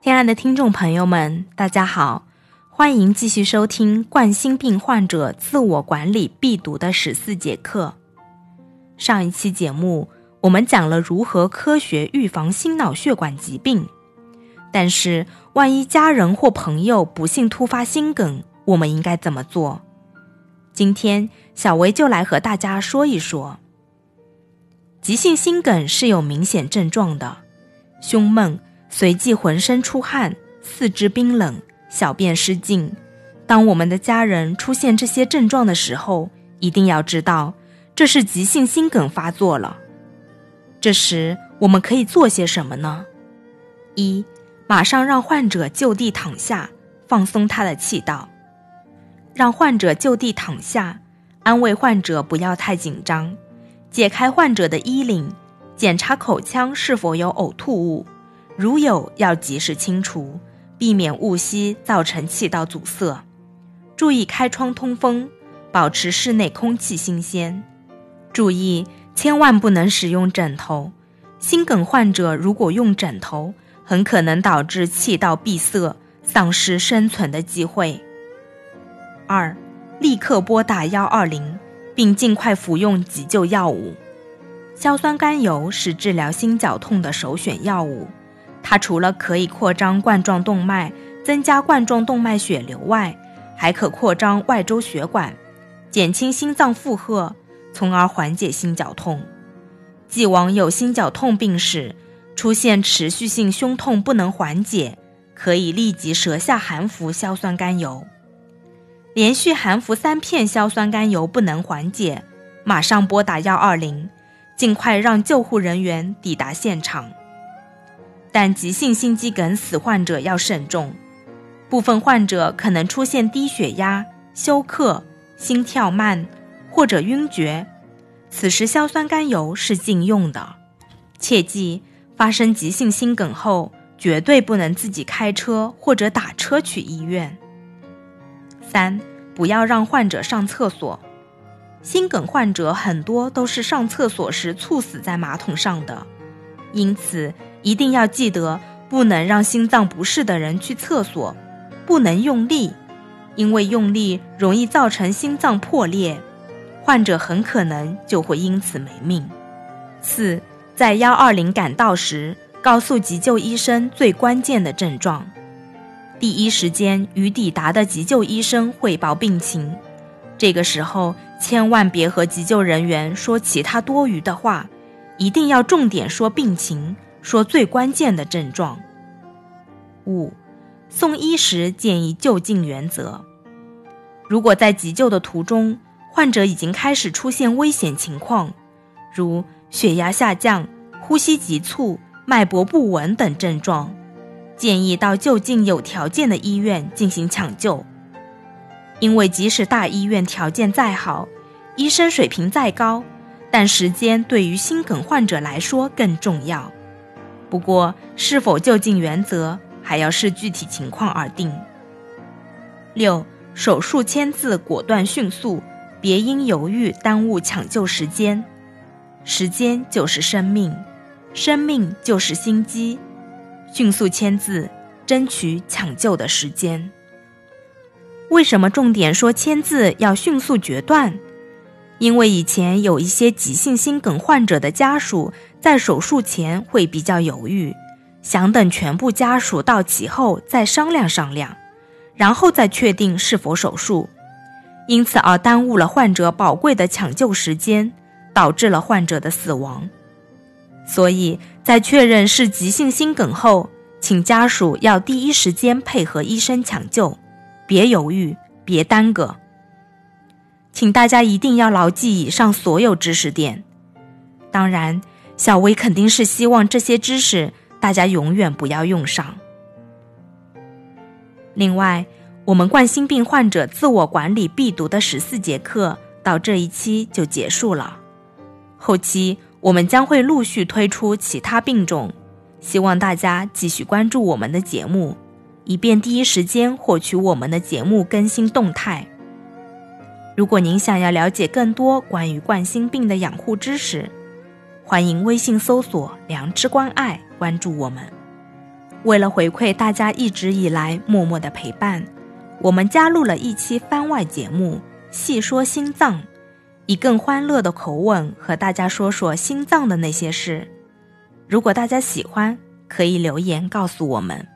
亲爱的听众朋友们，大家好，欢迎继续收听冠心病患者自我管理必读的十四节课。上一期节目我们讲了如何科学预防心脑血管疾病，但是万一家人或朋友不幸突发心梗，我们应该怎么做？今天小薇就来和大家说一说。急性心梗是有明显症状的，胸闷。随即浑身出汗，四肢冰冷，小便失禁。当我们的家人出现这些症状的时候，一定要知道这是急性心梗发作了。这时我们可以做些什么呢？一，马上让患者就地躺下，放松他的气道。让患者就地躺下，安慰患者不要太紧张，解开患者的衣领，检查口腔是否有呕吐物。如有，要及时清除，避免误吸造成气道阻塞。注意开窗通风，保持室内空气新鲜。注意，千万不能使用枕头。心梗患者如果用枕头，很可能导致气道闭塞，丧失生存的机会。二，立刻拨打幺二零，并尽快服用急救药物。硝酸甘油是治疗心绞痛的首选药物。它除了可以扩张冠状动脉，增加冠状动脉血流外，还可扩张外周血管，减轻心脏负荷，从而缓解心绞痛。既往有心绞痛病史，出现持续性胸痛不能缓解，可以立即舌下含服硝酸甘油。连续含服三片硝酸甘油不能缓解，马上拨打幺二零，尽快让救护人员抵达现场。但急性心肌梗死患者要慎重，部分患者可能出现低血压、休克、心跳慢或者晕厥，此时硝酸甘油是禁用的。切记，发生急性心梗后，绝对不能自己开车或者打车去医院。三，不要让患者上厕所。心梗患者很多都是上厕所时猝死在马桶上的，因此。一定要记得，不能让心脏不适的人去厕所，不能用力，因为用力容易造成心脏破裂，患者很可能就会因此没命。四，在幺二零赶到时，告诉急救医生最关键的症状，第一时间与抵达的急救医生汇报病情。这个时候千万别和急救人员说其他多余的话，一定要重点说病情。说最关键的症状。五，送医时建议就近原则。如果在急救的途中，患者已经开始出现危险情况，如血压下降、呼吸急促、脉搏不稳等症状，建议到就近有条件的医院进行抢救。因为即使大医院条件再好，医生水平再高，但时间对于心梗患者来说更重要。不过，是否就近原则还要视具体情况而定。六，手术签字果断迅速，别因犹豫耽误抢救时间。时间就是生命，生命就是心机，迅速签字，争取抢救的时间。为什么重点说签字要迅速决断？因为以前有一些急性心梗患者的家属在手术前会比较犹豫，想等全部家属到齐后再商量商量，然后再确定是否手术，因此而耽误了患者宝贵的抢救时间，导致了患者的死亡。所以在确认是急性心梗后，请家属要第一时间配合医生抢救，别犹豫，别耽搁。请大家一定要牢记以上所有知识点。当然，小薇肯定是希望这些知识大家永远不要用上。另外，我们冠心病患者自我管理必读的十四节课到这一期就结束了。后期我们将会陆续推出其他病种，希望大家继续关注我们的节目，以便第一时间获取我们的节目更新动态。如果您想要了解更多关于冠心病的养护知识，欢迎微信搜索“良知关爱”，关注我们。为了回馈大家一直以来默默的陪伴，我们加入了一期番外节目《细说心脏》，以更欢乐的口吻和大家说说心脏的那些事。如果大家喜欢，可以留言告诉我们。